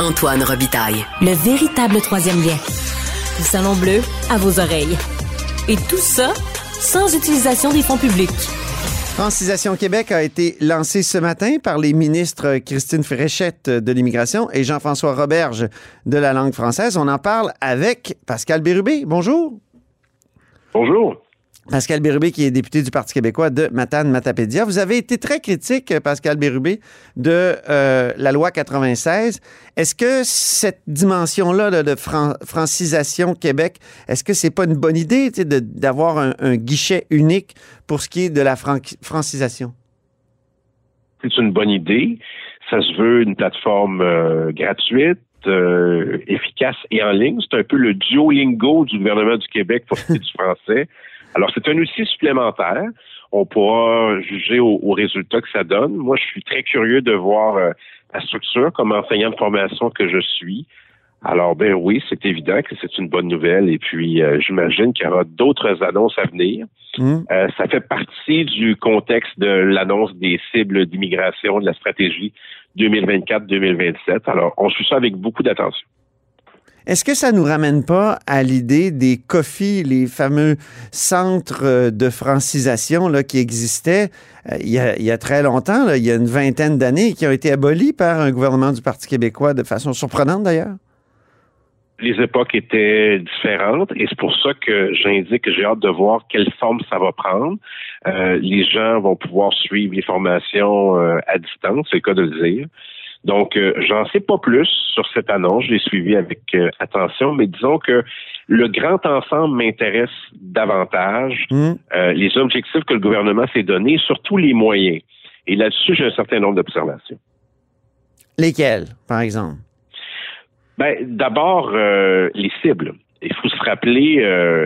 Antoine Robitaille. Le véritable troisième lien. Le salon bleu à vos oreilles. Et tout ça sans utilisation des fonds publics. Francisation Québec a été lancée ce matin par les ministres Christine Fréchette de l'immigration et Jean-François Roberge de la langue française. On en parle avec Pascal Bérubé. Bonjour. Bonjour. Pascal Bérubé, qui est député du Parti québécois de Matane-Matapédia. Vous avez été très critique, Pascal Bérubé, de euh, la loi 96. Est-ce que cette dimension-là de francisation Québec, est-ce que c'est pas une bonne idée d'avoir un, guichet unique pour ce qui est de la francisation? C'est une bonne idée. Ça se veut une plateforme euh, gratuite, euh, efficace et en ligne. C'est un peu le Duolingo du gouvernement du Québec pour ce qui est du français. Alors, c'est un outil supplémentaire. On pourra juger au, résultat que ça donne. Moi, je suis très curieux de voir euh, la structure comme enseignant de formation que je suis. Alors, ben oui, c'est évident que c'est une bonne nouvelle. Et puis, euh, j'imagine qu'il y aura d'autres annonces à venir. Mmh. Euh, ça fait partie du contexte de l'annonce des cibles d'immigration de la stratégie 2024-2027. Alors, on suit ça avec beaucoup d'attention. Est-ce que ça nous ramène pas à l'idée des COFI, les fameux centres euh, de francisation là, qui existaient euh, il, y a, très longtemps, il y a une vingtaine d'années, qui ont été abolis par un gouvernement du Parti québécois de façon surprenante d'ailleurs? Les époques étaient différentes et c'est pour ça que j'indique que j'ai hâte de voir quelle forme ça va prendre. Euh, les gens vont pouvoir suivre les formations à distance, c'est le cas de le dire. Donc, euh, j'en sais pas plus sur cette annonce. Je l'ai suivi avec euh, attention, mais disons que le grand ensemble m'intéresse davantage. Mmh. Euh, les objectifs que le gouvernement s'est donnés, surtout les moyens. Et là-dessus, j'ai un certain nombre d'observations. Lesquelles, par exemple? Ben, d'abord, les cibles. Il faut se rappeler,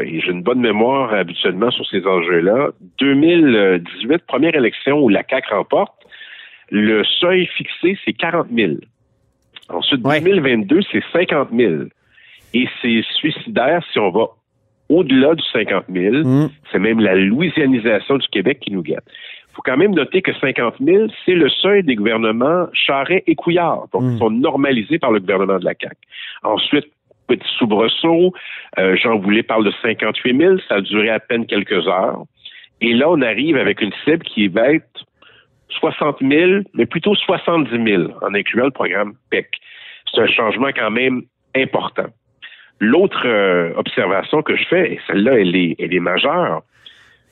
et j'ai une bonne mémoire habituellement sur ces enjeux-là, 2018, première élection où la CAQ remporte, le seuil fixé, c'est 40 000. Ensuite, 2022, c'est 50 000. Et c'est suicidaire si on va au-delà du 50 000. Mm. C'est même la louisianisation du Québec qui nous guette. Il faut quand même noter que 50 000, c'est le seuil des gouvernements Charret et Couillard, donc mm. ils sont normalisés par le gouvernement de la CAQ. Ensuite, petit soubresaut, euh, Jean Boulet parle de 58 000, ça a duré à peine quelques heures. Et là, on arrive avec une cible qui va être 60 000, mais plutôt 70 000 en incluant le programme PEC. C'est un changement quand même important. L'autre euh, observation que je fais, et celle-là, elle est, elle est majeure,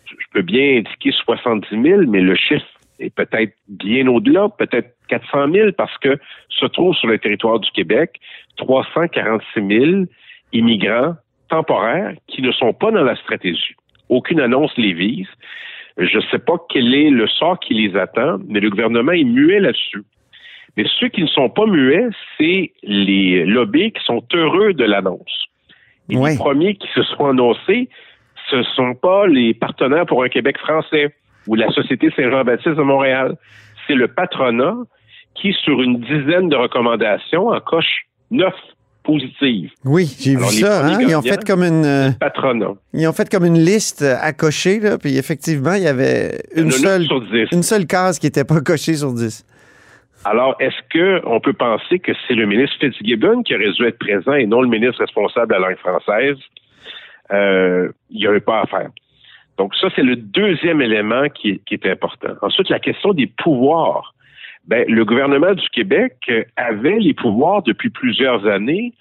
je peux bien indiquer 70 000, mais le chiffre est peut-être bien au-delà, peut-être 400 000, parce que se trouve sur le territoire du Québec 346 000 immigrants temporaires qui ne sont pas dans la stratégie. Aucune annonce les vise. Je ne sais pas quel est le sort qui les attend, mais le gouvernement est muet là-dessus. Mais ceux qui ne sont pas muets, c'est les lobbies qui sont heureux de l'annonce. Et les premiers qui se sont annoncés, ce ne sont pas les partenaires pour un Québec français ou la Société Saint-Jean-Baptiste de Montréal. C'est le patronat qui, sur une dizaine de recommandations, en coche neuf positive. Oui, j'ai vu ça. Hein? Ils ont fait comme une euh, patronat. Ils ont fait comme une liste à cocher là, puis effectivement, il y avait une seule une seule case qui n'était pas cochée sur 10. Alors, est-ce qu'on peut penser que c'est le ministre Fitzgibbon qui aurait dû être présent et non le ministre responsable de la langue française? Euh, il n'y avait pas à faire. Donc, ça, c'est le deuxième élément qui, qui est important. Ensuite, la question des pouvoirs ben, le gouvernement du Québec avait les pouvoirs depuis plusieurs années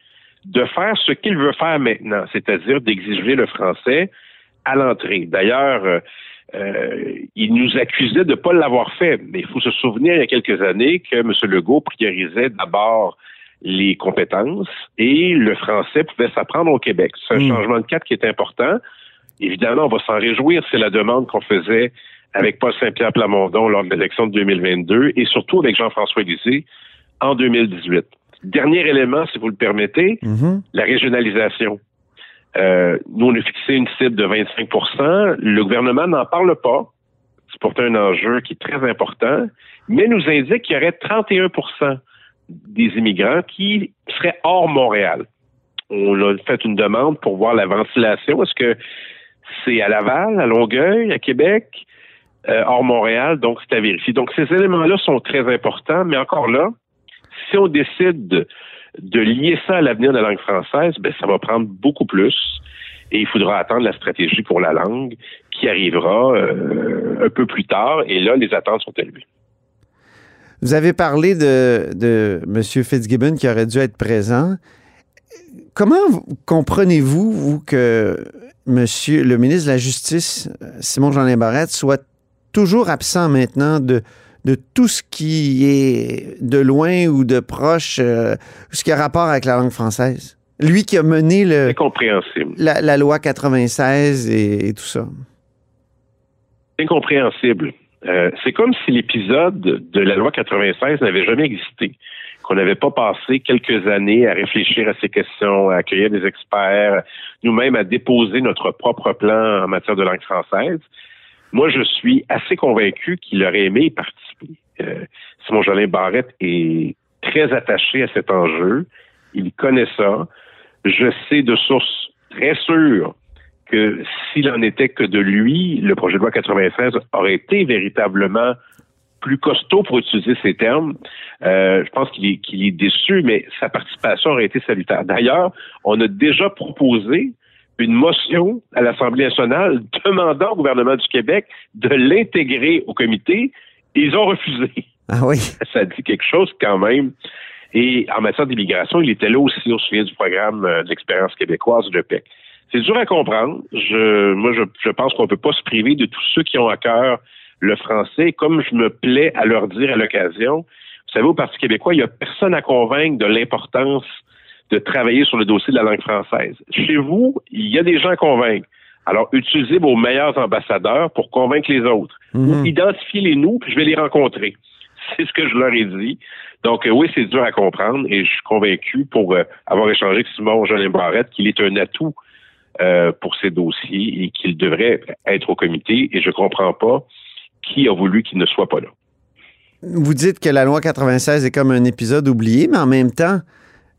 de faire ce qu'il veut faire maintenant, c'est-à-dire d'exiger le français à l'entrée. D'ailleurs, euh, euh, il nous accusait de ne pas l'avoir fait, mais il faut se souvenir il y a quelques années que M. Legault priorisait d'abord les compétences et le français pouvait s'apprendre au Québec. C'est un hmm. changement de cap qui est important. Évidemment, on va s'en réjouir, c'est la demande qu'on faisait avec Paul Saint-Pierre Plamondon lors de l'élection de 2022 et surtout avec Jean-François Lisée en 2018. Dernier élément, si vous le permettez, mhm. la régionalisation. Euh, nous, on a fixé une cible de 25% Le gouvernement n'en parle pas. C'est pourtant un enjeu qui est très important, mais nous indique qu'il y aurait 31% des immigrants qui seraient hors Montréal. On a fait une demande pour voir la ventilation. Est-ce que c'est à Laval, à Longueuil, à Québec? Euh, hors Montréal, donc c'est à vérifier. Donc ces éléments-là sont très importants, mais encore là, Si on décide de, lier ça à l'avenir de la langue française, ben, ça va prendre beaucoup plus et il faudra attendre la stratégie pour la langue qui arrivera euh, un peu plus tard et là, les attentes sont élevées. Vous avez parlé de, de M. Fitzgibbon qui aurait dû être présent. Comment comprenez-vous, vous, que Monsieur le ministre de la Justice, Simon-Jean Barrette, soit toujours absent maintenant de, de tout ce qui est de loin ou de proche, euh, ce qui a rapport avec la langue française? Lui qui a mené le, la, la, loi 96 et, tout ça. Incompréhensible. Euh, c'est comme si l'épisode de la loi 96 n'avait jamais existé, qu'on n'avait pas passé quelques années à réfléchir à ces questions, à accueillir des experts, nous-mêmes à déposer notre propre plan en matière de langue française. Moi, je suis assez convaincu qu'il aurait aimé y participer. Euh, Simon Jolin Barrette est très attaché à cet enjeu. Il connaît ça. Je sais de sources très sûres que s'il en était que de lui, le projet de loi 96 aurait été véritablement plus costaud pour utiliser ces termes. Euh, je pense qu'il est, est déçu, mais sa participation aurait été salutaire. D'ailleurs, on a déjà proposé une motion à l'Assemblée nationale demandant au gouvernement du Québec de l'intégrer au comité. Ils ont refusé. Ah oui. Ça dit quelque chose quand même. Et en matière d'immigration, il était là aussi au sujet du programme euh, d'expérience québécoise de PEC. C'est dur à comprendre. Je, moi, je, pense qu'on ne peut pas se priver de tous ceux qui ont à cœur le français, comme je me plais à leur dire à l'occasion. Vous savez, au Parti québécois, il n'y a personne à convaincre de l'importance de travailler sur le dossier de la langue française. Chez vous, il y a des gens à convaincre. Alors, utilisez vos meilleurs ambassadeurs pour convaincre les autres. Mhm. Identifiez-les nous, puis je vais les rencontrer. C'est ce que je leur ai dit. Donc, euh, oui, c'est dur à comprendre et je suis convaincu, pour euh, avoir échangé avec Simon Jolin Barrette, qu'il est un atout euh, pour ces dossiers et qu'il devrait être au comité. Et je ne comprends pas qui a voulu qu'il ne soit pas là. Vous dites que la loi 96 est comme un épisode oublié, mais en même temps,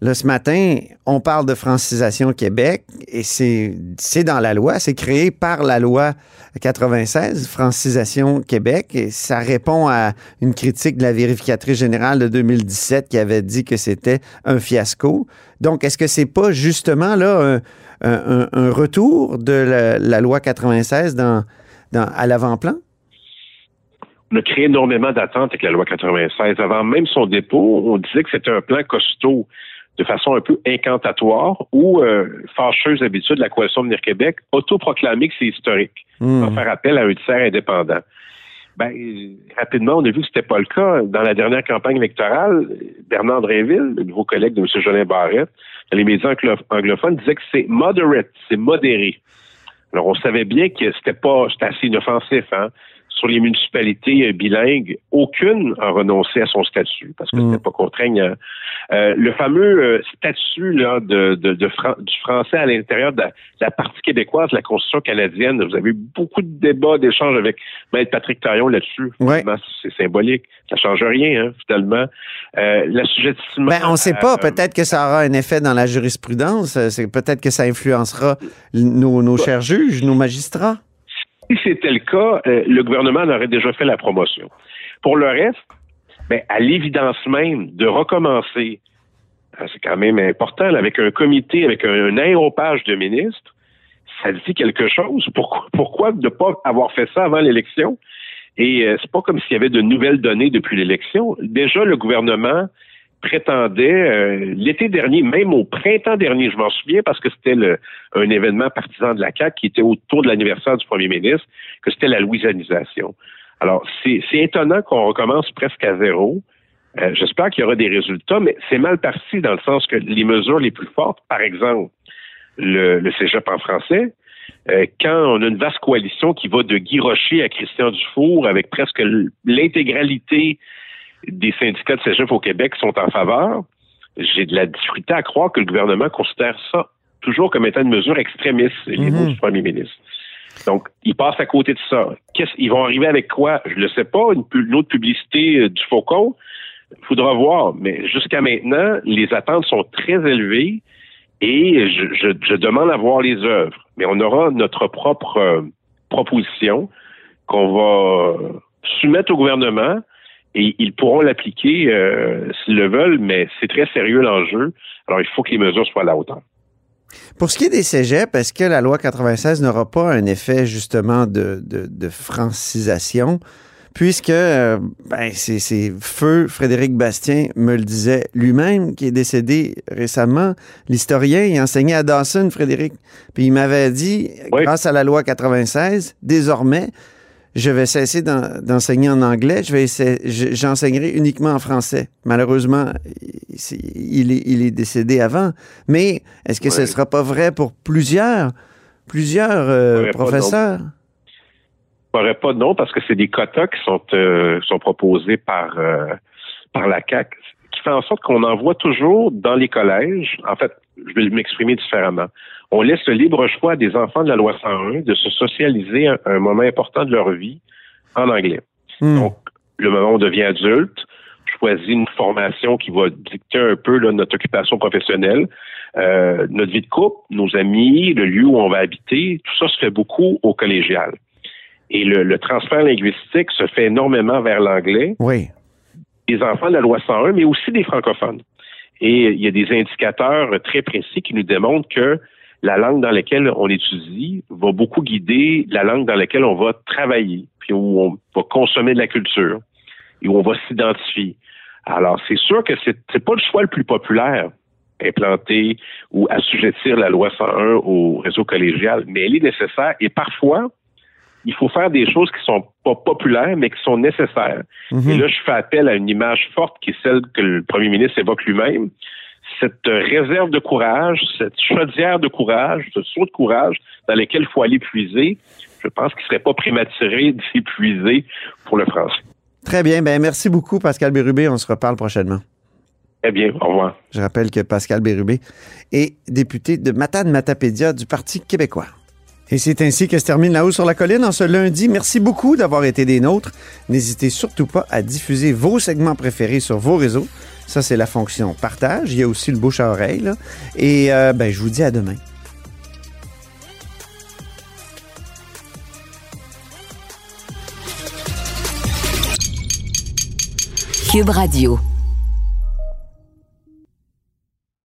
Là, ce matin, on parle de francisation Québec et c'est dans la loi, c'est créé par la loi 96, francisation Québec, et ça répond à une critique de la vérificatrice générale de 2017 qui avait dit que c'était un fiasco. Donc, est-ce que c'est pas justement là un, retour de la, loi 96 dans, à l'avant-plan? On a créé énormément d'attentes avec la loi 96. Avant même son dépôt, on disait que c'était un plan costaud de façon un peu incantatoire ou euh, fâcheuse habitude de la Coalition Venir Québec, autoproclamé que c'est historique, mmh. faire appel à un tiers indépendant. Ben, rapidement, on a vu que c'était pas le cas. Dans la dernière campagne électorale, Bernard Drinville, le nouveau collègue de M. Jolin Barrette, dans les médias anglophones, disait que c'est moderate, c'est modéré. Alors, on savait bien que c'était pas, c'était assez inoffensif, hein sur les municipalités euh, bilingues, aucune a renoncé à son statut parce que ce c'était pas contraignant. Euh, le fameux euh, statut là, de, de, du français à l'intérieur de, la partie québécoise de la Constitution canadienne, vous avez eu beaucoup de débats, d'échanges avec Maître Patrick Taillon là-dessus. C'est symbolique. Ça change rien, hein, finalement. Euh, l'assujettissement... Ben, on ne sait pas. Peut-être que ça aura un effet dans la jurisprudence. C'est peut-être que ça influencera nos, nos chers juges, nos magistrats. Si c'était le cas, euh, le gouvernement aurait déjà fait la promotion. Pour le reste, ben, à l'évidence même de recommencer, hein, c'est quand même important, avec un comité, avec un, aéropage de ministres, ça dit quelque chose. Pourquoi, pourquoi ne pas avoir fait ça avant l'élection? Et euh, c'est pas comme s'il y avait de nouvelles données depuis l'élection. Déjà, le gouvernement prétendait euh, l'été dernier, même au printemps dernier, je m'en souviens parce que c'était un événement partisan de la CAQ qui était autour de l'anniversaire du premier ministre, que c'était la louisianisation. Alors, c'est étonnant qu'on recommence presque à zéro. Euh, j'espère qu'il y aura des résultats, mais c'est mal parti dans le sens que les mesures les plus fortes, par exemple, le, le cégep en français, euh, quand on a une vaste coalition qui va de Guy Rocher à Christian Dufour avec presque l'intégralité des syndicats de cégep au Québec sont en faveur, j'ai de la difficulté à croire que le gouvernement considère ça toujours comme étant une mesure extrémiste, les mots mhm. du premier ministre. Donc, ils passent à côté de ça. ils vont arriver avec quoi? Je ne le sais pas. Une, autre publicité euh, du Faucon? Il faudra voir. Mais jusqu'à maintenant, les attentes sont très élevées et je, demande à voir les œuvres. Mais on aura notre propre euh, proposition qu'on va soumettre au gouvernement Et ils pourront l'appliquer euh, s'ils le veulent, mais c'est très sérieux l'enjeu. Alors, il faut que les mesures soient à la hauteur. Pour ce qui est des cégeps, est-ce que la loi 96 n'aura pas un effet justement de, de, francisation? Puisque euh, ben, c'est Feu Frédéric Bastien me le disait lui-même, qui est décédé récemment, l'historien, il enseignait à Dawson, Frédéric. Puis il m'avait dit, grâce à la loi 96, désormais, je vais cesser d'enseigner en anglais, je vais j'enseignerai uniquement en français. Malheureusement, il est, il est décédé avant. Mais est-ce que ce ne sera pas vrai pour plusieurs, plusieurs euh, professeurs? Je ne pas non, parce que c'est des quotas qui sont, euh, sont proposés par, euh, par la CAC, qui fait en sorte qu'on envoie toujours dans les collèges. En fait, je vais m'exprimer différemment on laisse le libre choix des enfants de la loi 101 de se socialiser à un, moment important de leur vie en anglais. Hmm. Donc, le moment où on devient adulte, choisit une formation qui va dicter un peu notre occupation professionnelle, euh, notre vie de couple, nos amis, le lieu où on va habiter, tout ça se fait beaucoup au collégial. Et le, le transfert linguistique se fait énormément vers l'anglais. Oui. Des enfants de la loi 101, mais aussi des francophones. Et il y a des indicateurs très précis qui nous démontrent que la langue dans laquelle on étudie va beaucoup guider la langue dans laquelle on va travailler, puis où on va consommer de la culture et où on va s'identifier. Alors, c'est sûr que c'est n'est pas le choix le plus populaire, implanter ou assujettir la loi 101 au réseau collégial, mais elle est nécessaire et parfois, il faut faire des choses qui sont pas populaires, mais qui sont nécessaires. Mm-hmm. Et là, je fais appel à une image forte qui est celle que le premier ministre évoque lui-même, cette réserve de courage, cette chaudière de courage, ce saut de courage dans lequel il faut aller puiser, je pense qu'il ne serait pas prématuré d'y puiser pour le français. Très bien. Ben, merci beaucoup, Pascal Bérubé. On se reparle prochainement. Très bien. Au revoir. Je rappelle que Pascal Bérubé est député de Matane Matapédia du Parti québécois. Et c'est ainsi que se termine La Haut sur la Colline en ce lundi. Merci beaucoup d'avoir été des nôtres. N'hésitez surtout pas à diffuser vos segments préférés sur vos réseaux. Ça, c'est la fonction partage. Il y a aussi le bouche à oreille. Et euh, ben, je vous dis à demain. Cube Radio.